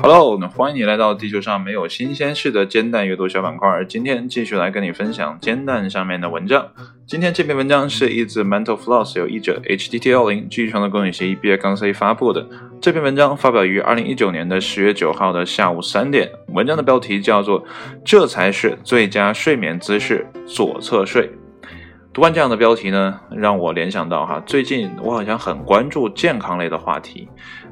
Hello，欢迎你来到地球上没有新鲜事的煎蛋阅读小板块。今天继续来跟你分享煎蛋上面的文章。今天这篇文章是一自 Mental Floss 由译者 HTT 二零基于创作公益协议 B 杠 C 发布的。这篇文章发表于二零一九年的十月九号的下午三点。文章的标题叫做“这才是最佳睡眠姿势——左侧睡”。读完这样的标题呢，让我联想到哈，最近我好像很关注健康类的话题。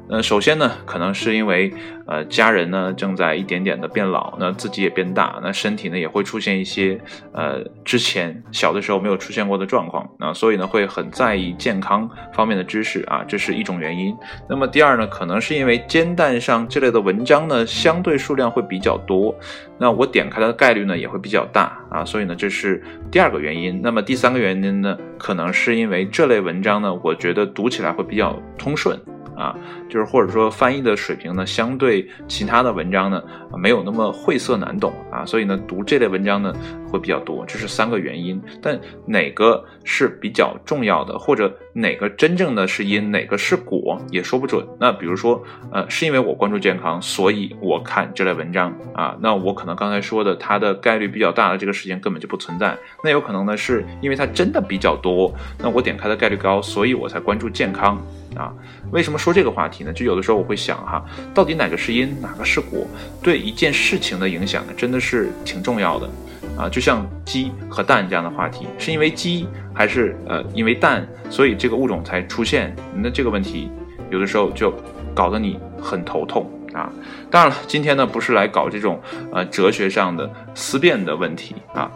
那首先呢，可能是因为呃家人呢正在一点点的变老，那自己也变大，那身体呢也会出现一些呃之前小的时候没有出现过的状况，那所以呢会很在意健康方面的知识啊，这是一种原因。那么第二呢，可能是因为煎蛋上这类的文章呢相对数量会比较多，那我点开的概率呢也会比较大啊，所以呢这是第二个原因。那么第三个原因呢，可能是因为这类文章呢，我觉得读起来会比较通顺。啊，就是或者说翻译的水平呢，相对其他的文章呢，没有那么晦涩难懂啊，所以呢，读这类文章呢会比较多，这是三个原因。但哪个是比较重要的，或者哪个真正的是因，哪个是果，也说不准。那比如说，呃，是因为我关注健康，所以我看这类文章啊，那我可能刚才说的它的概率比较大的这个事情根本就不存在。那有可能呢，是因为它真的比较多，那我点开的概率高，所以我才关注健康。啊，为什么说这个话题呢？就有的时候我会想哈，到底哪个是因，哪个是果，对一件事情的影响呢，真的是挺重要的。啊，就像鸡和蛋这样的话题，是因为鸡还是呃因为蛋，所以这个物种才出现？那这个问题有的时候就搞得你很头痛啊。当然了，今天呢不是来搞这种呃哲学上的思辨的问题啊。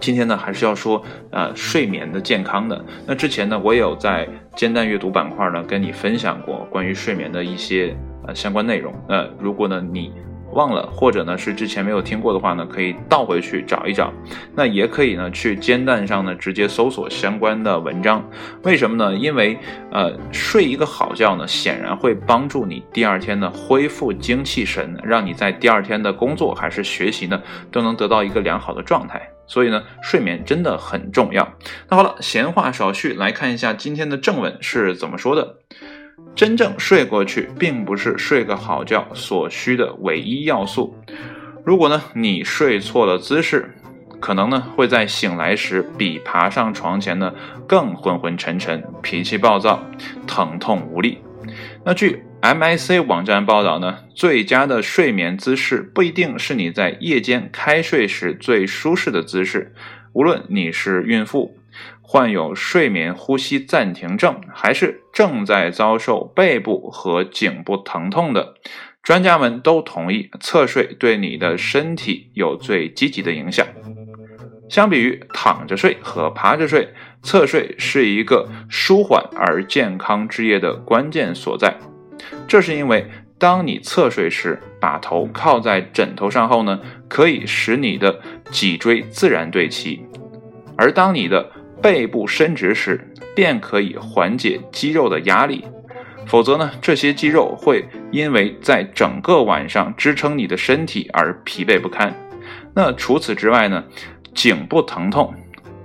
今天呢，还是要说呃睡眠的健康的。那之前呢，我也有在煎蛋阅读板块呢跟你分享过关于睡眠的一些呃相关内容。那如果呢你忘了，或者呢是之前没有听过的话呢，可以倒回去找一找。那也可以呢去煎蛋上呢直接搜索相关的文章。为什么呢？因为呃睡一个好觉呢，显然会帮助你第二天呢恢复精气神，让你在第二天的工作还是学习呢都能得到一个良好的状态。所以呢，睡眠真的很重要。那好了，闲话少叙，来看一下今天的正文是怎么说的。真正睡过去，并不是睡个好觉所需的唯一要素。如果呢，你睡错了姿势，可能呢会在醒来时比爬上床前呢更昏昏沉沉、脾气暴躁、疼痛无力。那据 MIC 网站报道呢，最佳的睡眠姿势不一定是你在夜间开睡时最舒适的姿势。无论你是孕妇、患有睡眠呼吸暂停症，还是正在遭受背部和颈部疼痛的，专家们都同意侧睡对你的身体有最积极的影响。相比于躺着睡和趴着睡，侧睡是一个舒缓而健康之夜的关键所在。这是因为，当你侧睡时，把头靠在枕头上后呢，可以使你的脊椎自然对齐；而当你的背部伸直时，便可以缓解肌肉的压力。否则呢，这些肌肉会因为在整个晚上支撑你的身体而疲惫不堪。那除此之外呢，颈部疼痛。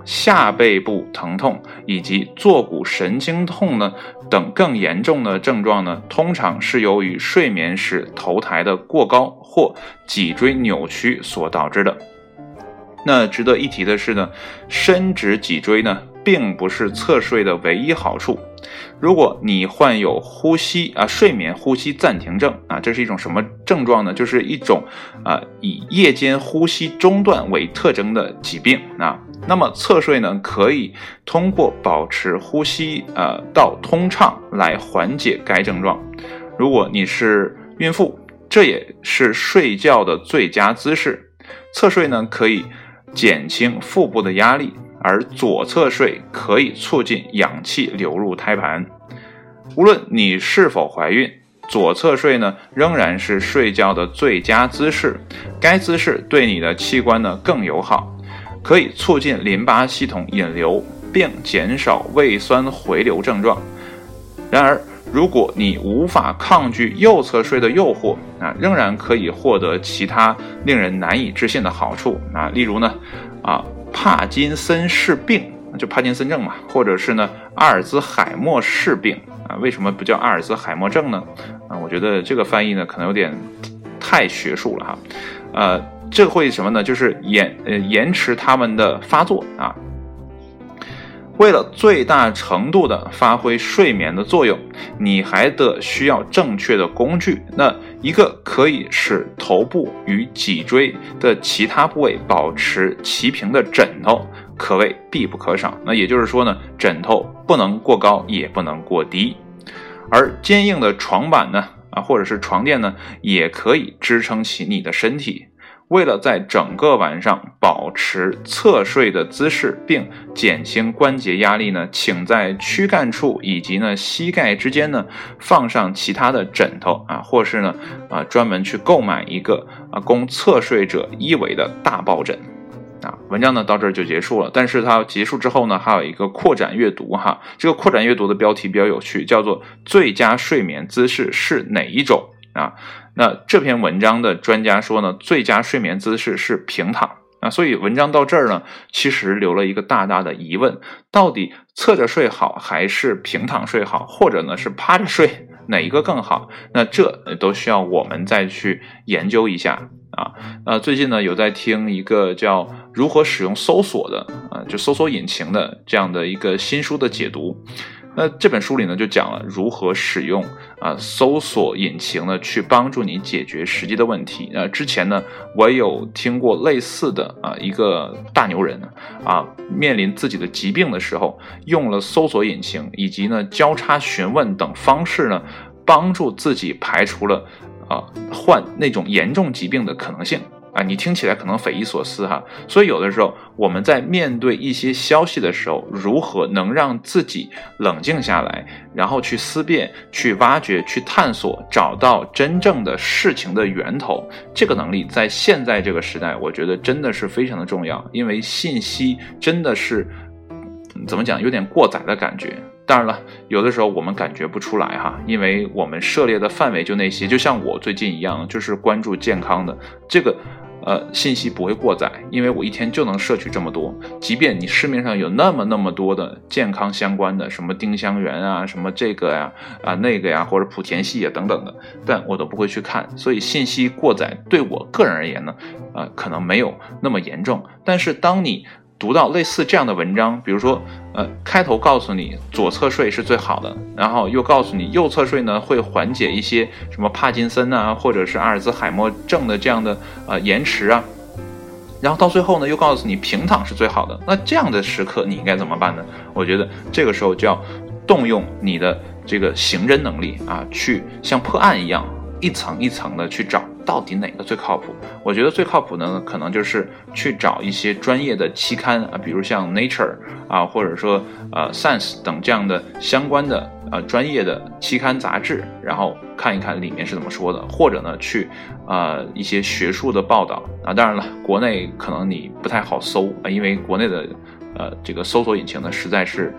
下背部疼痛以及坐骨神经痛呢等更严重的症状呢，通常是由于睡眠时头抬的过高或脊椎扭曲所导致的。那值得一提的是呢，伸直脊椎呢，并不是侧睡的唯一好处。如果你患有呼吸啊睡眠呼吸暂停症啊，这是一种什么症状呢？就是一种啊以夜间呼吸中断为特征的疾病啊。那么侧睡呢，可以通过保持呼吸呃道通畅来缓解该症状。如果你是孕妇，这也是睡觉的最佳姿势。侧睡呢，可以减轻腹部的压力。而左侧睡可以促进氧气流入胎盘。无论你是否怀孕，左侧睡呢仍然是睡觉的最佳姿势。该姿势对你的器官呢更友好，可以促进淋巴系统引流，并减少胃酸回流症状。然而，如果你无法抗拒右侧睡的诱惑，啊，仍然可以获得其他令人难以置信的好处。啊，例如呢，啊。帕金森氏病就帕金森症嘛，或者是呢阿尔兹海默氏病啊？为什么不叫阿尔兹海默症呢？啊，我觉得这个翻译呢可能有点太学术了哈。呃，这会什么呢？就是延呃延迟他们的发作啊。为了最大程度的发挥睡眠的作用，你还得需要正确的工具。那一个可以使头部与脊椎的其他部位保持齐平的枕头，可谓必不可少。那也就是说呢，枕头不能过高，也不能过低。而坚硬的床板呢，啊，或者是床垫呢，也可以支撑起你的身体。为了在整个晚上保持侧睡的姿势，并减轻关节压力呢，请在躯干处以及呢膝盖之间呢放上其他的枕头啊，或是呢啊专门去购买一个啊供侧睡者依偎的大抱枕啊。文章呢到这儿就结束了，但是它结束之后呢还有一个扩展阅读哈，这个扩展阅读的标题比较有趣，叫做“最佳睡眠姿势是哪一种”啊。那这篇文章的专家说呢，最佳睡眠姿势是平躺啊，所以文章到这儿呢，其实留了一个大大的疑问：到底侧着睡好还是平躺睡好，或者呢是趴着睡，哪一个更好？那这都需要我们再去研究一下啊。呃，最近呢有在听一个叫《如何使用搜索》的啊，就搜索引擎的这样的一个新书的解读。那这本书里呢，就讲了如何使用啊搜索引擎呢，去帮助你解决实际的问题。呃，之前呢，我有听过类似的啊一个大牛人啊，面临自己的疾病的时候，用了搜索引擎以及呢交叉询问等方式呢，帮助自己排除了啊患那种严重疾病的可能性。啊，你听起来可能匪夷所思哈，所以有的时候我们在面对一些消息的时候，如何能让自己冷静下来，然后去思辨、去挖掘、去探索，找到真正的事情的源头，这个能力在现在这个时代，我觉得真的是非常的重要，因为信息真的是怎么讲，有点过载的感觉。当然了，有的时候我们感觉不出来哈，因为我们涉猎的范围就那些，就像我最近一样，就是关注健康的这个。呃，信息不会过载，因为我一天就能摄取这么多。即便你市面上有那么那么多的健康相关的，什么丁香园啊，什么这个呀，啊那个呀，或者莆田系啊等等的，但我都不会去看。所以信息过载对我个人而言呢，呃，可能没有那么严重。但是当你读到类似这样的文章，比如说，呃，开头告诉你左侧睡是最好的，然后又告诉你右侧睡呢会缓解一些什么帕金森啊，或者是阿尔兹海默症的这样的呃延迟啊，然后到最后呢又告诉你平躺是最好的，那这样的时刻你应该怎么办呢？我觉得这个时候就要动用你的这个刑侦能力啊，去像破案一样一层一层的去找。到底哪个最靠谱？我觉得最靠谱的呢，可能就是去找一些专业的期刊啊，比如像 Nature 啊，或者说呃 Science 等这样的相关的呃专业的期刊杂志，然后看一看里面是怎么说的，或者呢去呃一些学术的报道啊。当然了，国内可能你不太好搜啊，因为国内的呃这个搜索引擎呢实在是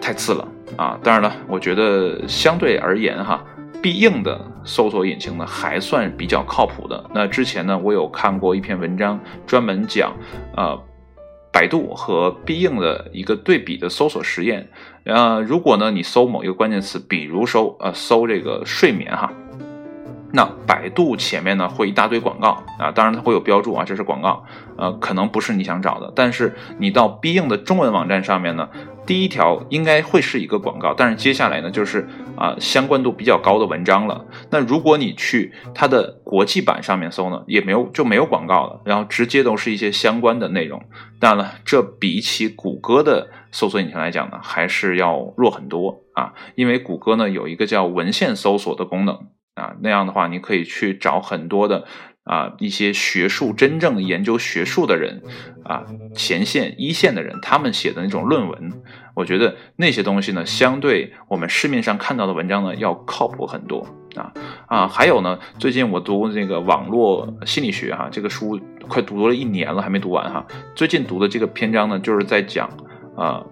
太次了啊。当然了，我觉得相对而言哈。必应的搜索引擎呢，还算比较靠谱的。那之前呢，我有看过一篇文章，专门讲，呃，百度和必应的一个对比的搜索实验。呃，如果呢你搜某一个关键词，比如搜呃搜这个睡眠哈，那百度前面呢会一大堆广告啊，当然它会有标注啊，这是广告，呃，可能不是你想找的。但是你到必应的中文网站上面呢。第一条应该会是一个广告，但是接下来呢，就是啊相关度比较高的文章了。那如果你去它的国际版上面搜呢，也没有就没有广告了，然后直接都是一些相关的内容。当然了，这比起谷歌的搜索引擎来讲呢，还是要弱很多啊，因为谷歌呢有一个叫文献搜索的功能啊，那样的话你可以去找很多的。啊，一些学术真正研究学术的人，啊，前线一线的人，他们写的那种论文，我觉得那些东西呢，相对我们市面上看到的文章呢，要靠谱很多啊啊！还有呢，最近我读这个网络心理学哈，这个书快读了一年了，还没读完哈。最近读的这个篇章呢，就是在讲啊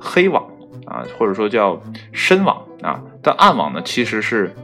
黑网啊，或者说叫深网啊，但暗网呢，其实是。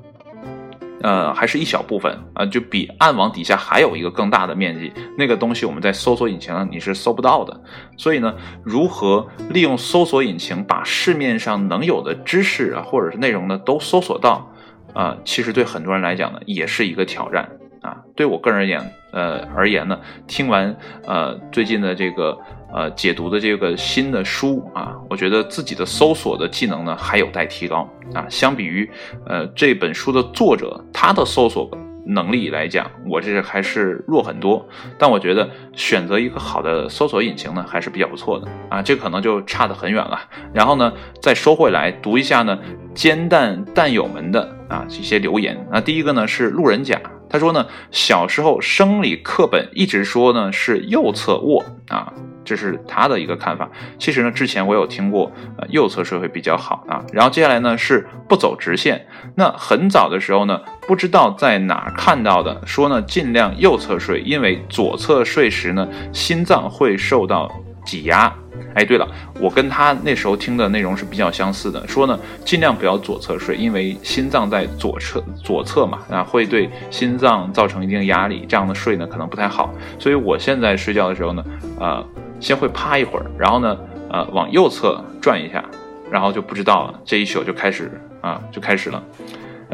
呃，还是一小部分啊，就比暗网底下还有一个更大的面积，那个东西我们在搜索引擎上你是搜不到的。所以呢，如何利用搜索引擎把市面上能有的知识啊，或者是内容呢，都搜索到啊，其实对很多人来讲呢，也是一个挑战啊。对我个人而言，呃而言呢，听完呃最近的这个。呃，解读的这个新的书啊，我觉得自己的搜索的技能呢还有待提高啊。相比于呃这本书的作者他的搜索能力来讲，我这还是弱很多。但我觉得选择一个好的搜索引擎呢还是比较不错的啊。这可能就差得很远了。然后呢，再收回来读一下呢，煎蛋蛋友们的啊一些留言。那第一个呢是路人甲。他说呢，小时候生理课本一直说呢是右侧卧啊，这是他的一个看法。其实呢，之前我有听过，呃，右侧睡会比较好啊。然后接下来呢是不走直线。那很早的时候呢，不知道在哪儿看到的，说呢尽量右侧睡，因为左侧睡时呢心脏会受到挤压。哎，对了，我跟他那时候听的内容是比较相似的，说呢，尽量不要左侧睡，因为心脏在左侧左侧嘛，啊，会对心脏造成一定压力，这样的睡呢可能不太好。所以我现在睡觉的时候呢，呃，先会趴一会儿，然后呢，呃，往右侧转一下，然后就不知道了，这一宿就开始啊，就开始了。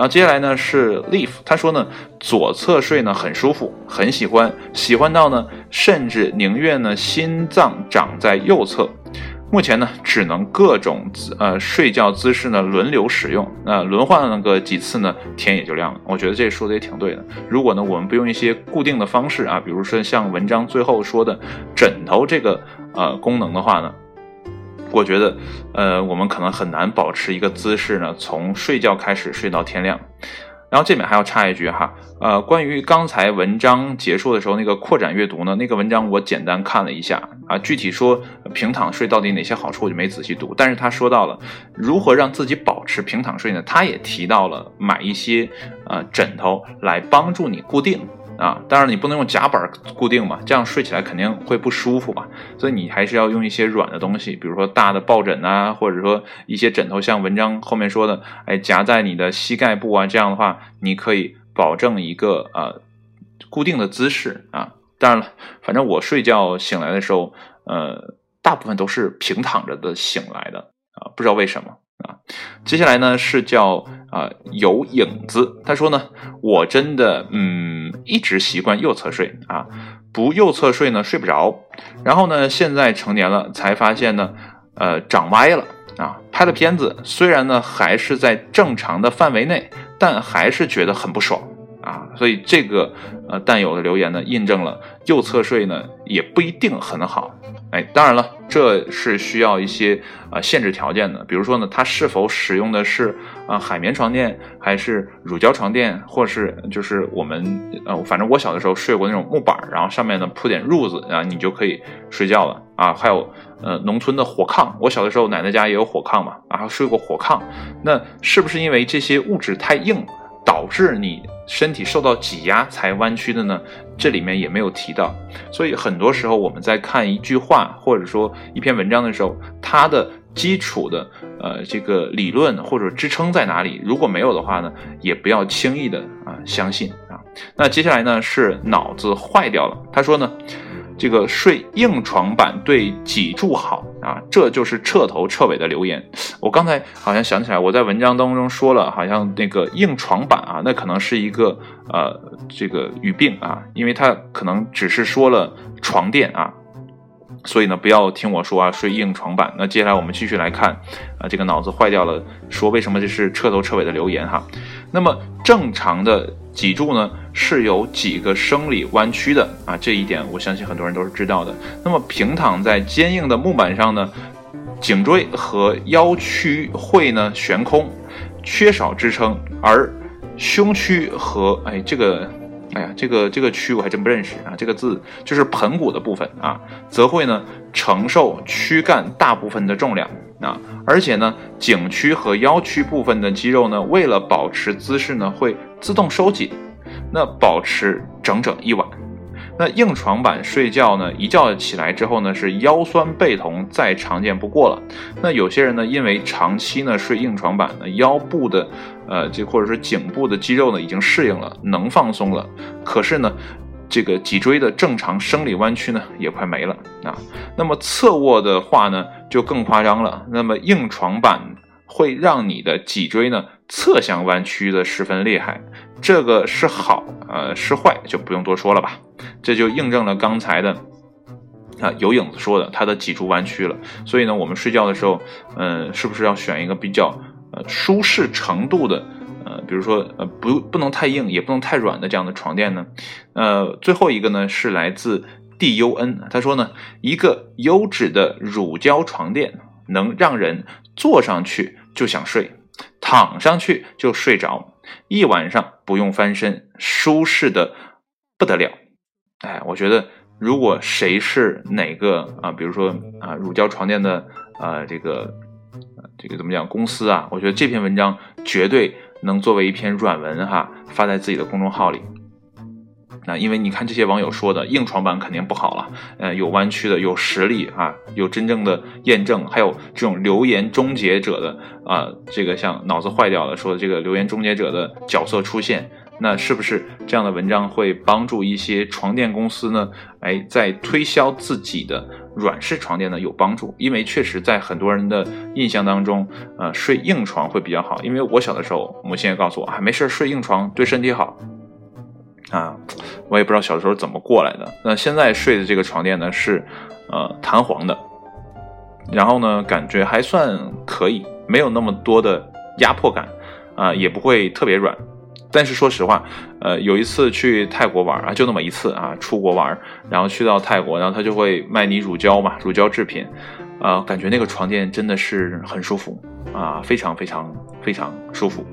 然后接下来呢是 Leaf，他说呢左侧睡呢很舒服，很喜欢，喜欢到呢甚至宁愿呢心脏长在右侧。目前呢只能各种姿呃睡觉姿势呢轮流使用，那轮换了个几次呢天也就亮了。我觉得这说的也挺对的。如果呢我们不用一些固定的方式啊，比如说像文章最后说的枕头这个呃功能的话呢。我觉得，呃，我们可能很难保持一个姿势呢，从睡觉开始睡到天亮。然后这边还要插一句哈，呃，关于刚才文章结束的时候那个扩展阅读呢，那个文章我简单看了一下啊，具体说平躺睡到底哪些好处我就没仔细读，但是他说到了如何让自己保持平躺睡呢？他也提到了买一些呃枕头来帮助你固定。啊，当然你不能用夹板固定嘛，这样睡起来肯定会不舒服嘛。所以你还是要用一些软的东西，比如说大的抱枕啊，或者说一些枕头，像文章后面说的，哎，夹在你的膝盖部啊，这样的话你可以保证一个呃固定的姿势啊。当然了，反正我睡觉醒来的时候，呃，大部分都是平躺着的醒来的啊，不知道为什么。啊，接下来呢是叫啊有影子，他说呢，我真的嗯一直习惯右侧睡啊，不右侧睡呢睡不着，然后呢现在成年了才发现呢，呃长歪了啊，拍的片子虽然呢还是在正常的范围内，但还是觉得很不爽啊，所以这个呃弹友的留言呢印证了右侧睡呢也不一定很好。哎，当然了，这是需要一些呃限制条件的，比如说呢，它是否使用的是啊海绵床垫，还是乳胶床垫，或是就是我们呃，反正我小的时候睡过那种木板，然后上面呢铺点褥子啊，你就可以睡觉了啊。还有呃农村的火炕，我小的时候奶奶家也有火炕嘛，然后睡过火炕，那是不是因为这些物质太硬？导致你身体受到挤压才弯曲的呢？这里面也没有提到。所以很多时候我们在看一句话或者说一篇文章的时候，它的基础的呃这个理论或者支撑在哪里？如果没有的话呢，也不要轻易的啊相信啊。那接下来呢是脑子坏掉了。他说呢。这个睡硬床板对脊柱好啊，这就是彻头彻尾的留言。我刚才好像想起来，我在文章当中说了，好像那个硬床板啊，那可能是一个呃这个语病啊，因为它可能只是说了床垫啊。所以呢，不要听我说啊，睡硬床板。那接下来我们继续来看，啊，这个脑子坏掉了，说为什么这是彻头彻尾的留言哈？那么正常的脊柱呢是有几个生理弯曲的啊？这一点我相信很多人都是知道的。那么平躺在坚硬的木板上呢，颈椎和腰区会呢悬空，缺少支撑，而胸区和哎这个。哎呀，这个这个区我还真不认识啊！这个字就是盆骨的部分啊，则会呢承受躯干大部分的重量啊，而且呢颈区和腰区部分的肌肉呢，为了保持姿势呢，会自动收紧，那保持整整一晚。那硬床板睡觉呢，一觉起来之后呢，是腰酸背痛，再常见不过了。那有些人呢，因为长期呢睡硬床板呢，腰部的呃这或者是颈部的肌肉呢已经适应了，能放松了，可是呢。这个脊椎的正常生理弯曲呢，也快没了啊。那么侧卧的话呢，就更夸张了。那么硬床板会让你的脊椎呢侧向弯曲的十分厉害。这个是好，呃，是坏就不用多说了吧。这就印证了刚才的啊有影子说的，他的脊柱弯曲了。所以呢，我们睡觉的时候，嗯，是不是要选一个比较呃舒适程度的？呃，比如说，呃，不，不能太硬，也不能太软的这样的床垫呢。呃，最后一个呢是来自 D U N，他说呢，一个优质的乳胶床垫能让人坐上去就想睡，躺上去就睡着，一晚上不用翻身，舒适的不得了。哎，我觉得如果谁是哪个啊，比如说啊，乳胶床垫的啊，这个这个怎么讲公司啊，我觉得这篇文章绝对。能作为一篇软文哈发在自己的公众号里，那因为你看这些网友说的硬床板肯定不好了，呃，有弯曲的，有实力啊，有真正的验证，还有这种留言终结者的啊，这个像脑子坏掉了说这个留言终结者的角色出现。那是不是这样的文章会帮助一些床垫公司呢？哎，在推销自己的软式床垫呢有帮助，因为确实在很多人的印象当中，呃，睡硬床会比较好。因为我小的时候，母亲也告诉我啊，没事睡硬床对身体好啊。我也不知道小时候怎么过来的。那现在睡的这个床垫呢是呃弹簧的，然后呢感觉还算可以，没有那么多的压迫感啊，也不会特别软。但是说实话，呃，有一次去泰国玩啊，就那么一次啊，出国玩，然后去到泰国，然后他就会卖你乳胶嘛，乳胶制品，啊，感觉那个床垫真的是很舒服啊，非常非常非常舒服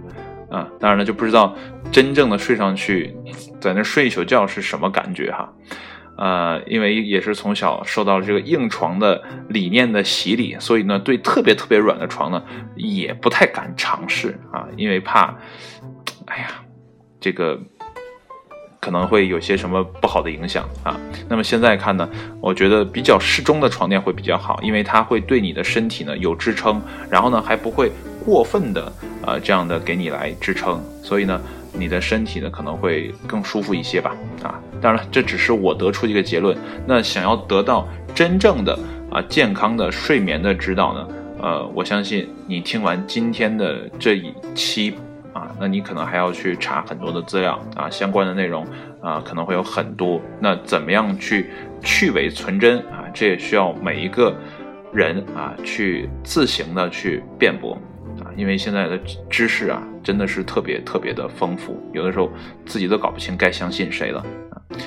啊。当然了，就不知道真正的睡上去，在那睡一宿觉是什么感觉哈，呃，因为也是从小受到了这个硬床的理念的洗礼，所以呢，对特别特别软的床呢，也不太敢尝试啊，因为怕，哎呀。这个可能会有些什么不好的影响啊？那么现在看呢，我觉得比较适中的床垫会比较好，因为它会对你的身体呢有支撑，然后呢还不会过分的呃这样的给你来支撑，所以呢你的身体呢可能会更舒服一些吧啊！当然了，这只是我得出一个结论。那想要得到真正的啊健康的睡眠的指导呢，呃，我相信你听完今天的这一期。啊，那你可能还要去查很多的资料啊，相关的内容啊，可能会有很多。那怎么样去去伪存真啊？这也需要每一个人啊去自行的去辩驳，因为现在的知识啊真的是特别特别的丰富，有的时候自己都搞不清该相信谁了。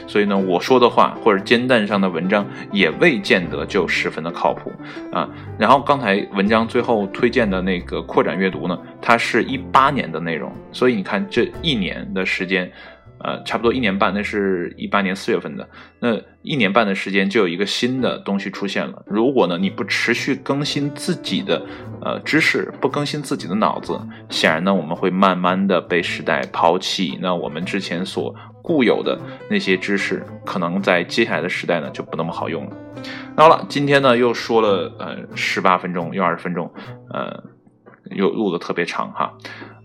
所以呢，我说的话或者煎蛋上的文章也未见得就十分的靠谱啊。然后刚才文章最后推荐的那个扩展阅读呢，它是一八年的内容，所以你看这一年的时间。呃，差不多一年半，那是一八年四月份的，那一年半的时间就有一个新的东西出现了。如果呢你不持续更新自己的呃知识，不更新自己的脑子，显然呢我们会慢慢的被时代抛弃。那我们之前所固有的那些知识，可能在接下来的时代呢就不那么好用了。那好了，今天呢又说了呃十八分钟又二十分钟，呃又录的特别长哈。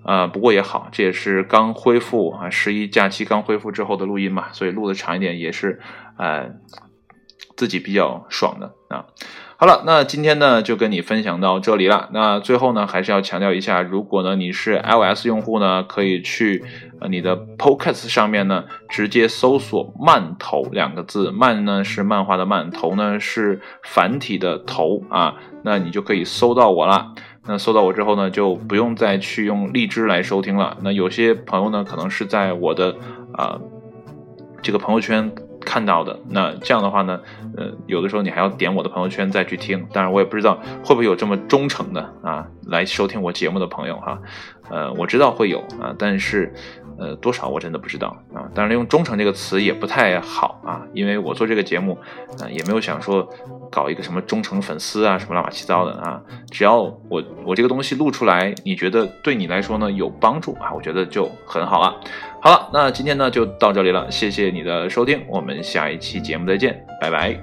呃，不过也好，这也是刚恢复啊，十一假期刚恢复之后的录音嘛，所以录的长一点也是，呃，自己比较爽的啊。好了，那今天呢就跟你分享到这里了。那最后呢，还是要强调一下，如果呢你是 iOS 用户呢，可以去你的 Podcast 上面呢直接搜索“漫头”两个字，“漫”呢是漫画的“漫”，“头”呢是繁体的“头”啊，那你就可以搜到我了。那搜到我之后呢，就不用再去用荔枝来收听了。那有些朋友呢，可能是在我的啊这个朋友圈看到的。那这样的话呢，呃，有的时候你还要点我的朋友圈再去听。当然，我也不知道会不会有这么忠诚的啊来收听我节目的朋友哈。呃，我知道会有啊，但是。呃，多少我真的不知道啊。当然，用忠诚这个词也不太好啊，因为我做这个节目，啊，也没有想说搞一个什么忠诚粉丝啊，什么乱七八糟的啊。只要我我这个东西录出来，你觉得对你来说呢有帮助啊，我觉得就很好了。好了，那今天呢就到这里了，谢谢你的收听，我们下一期节目再见，拜拜。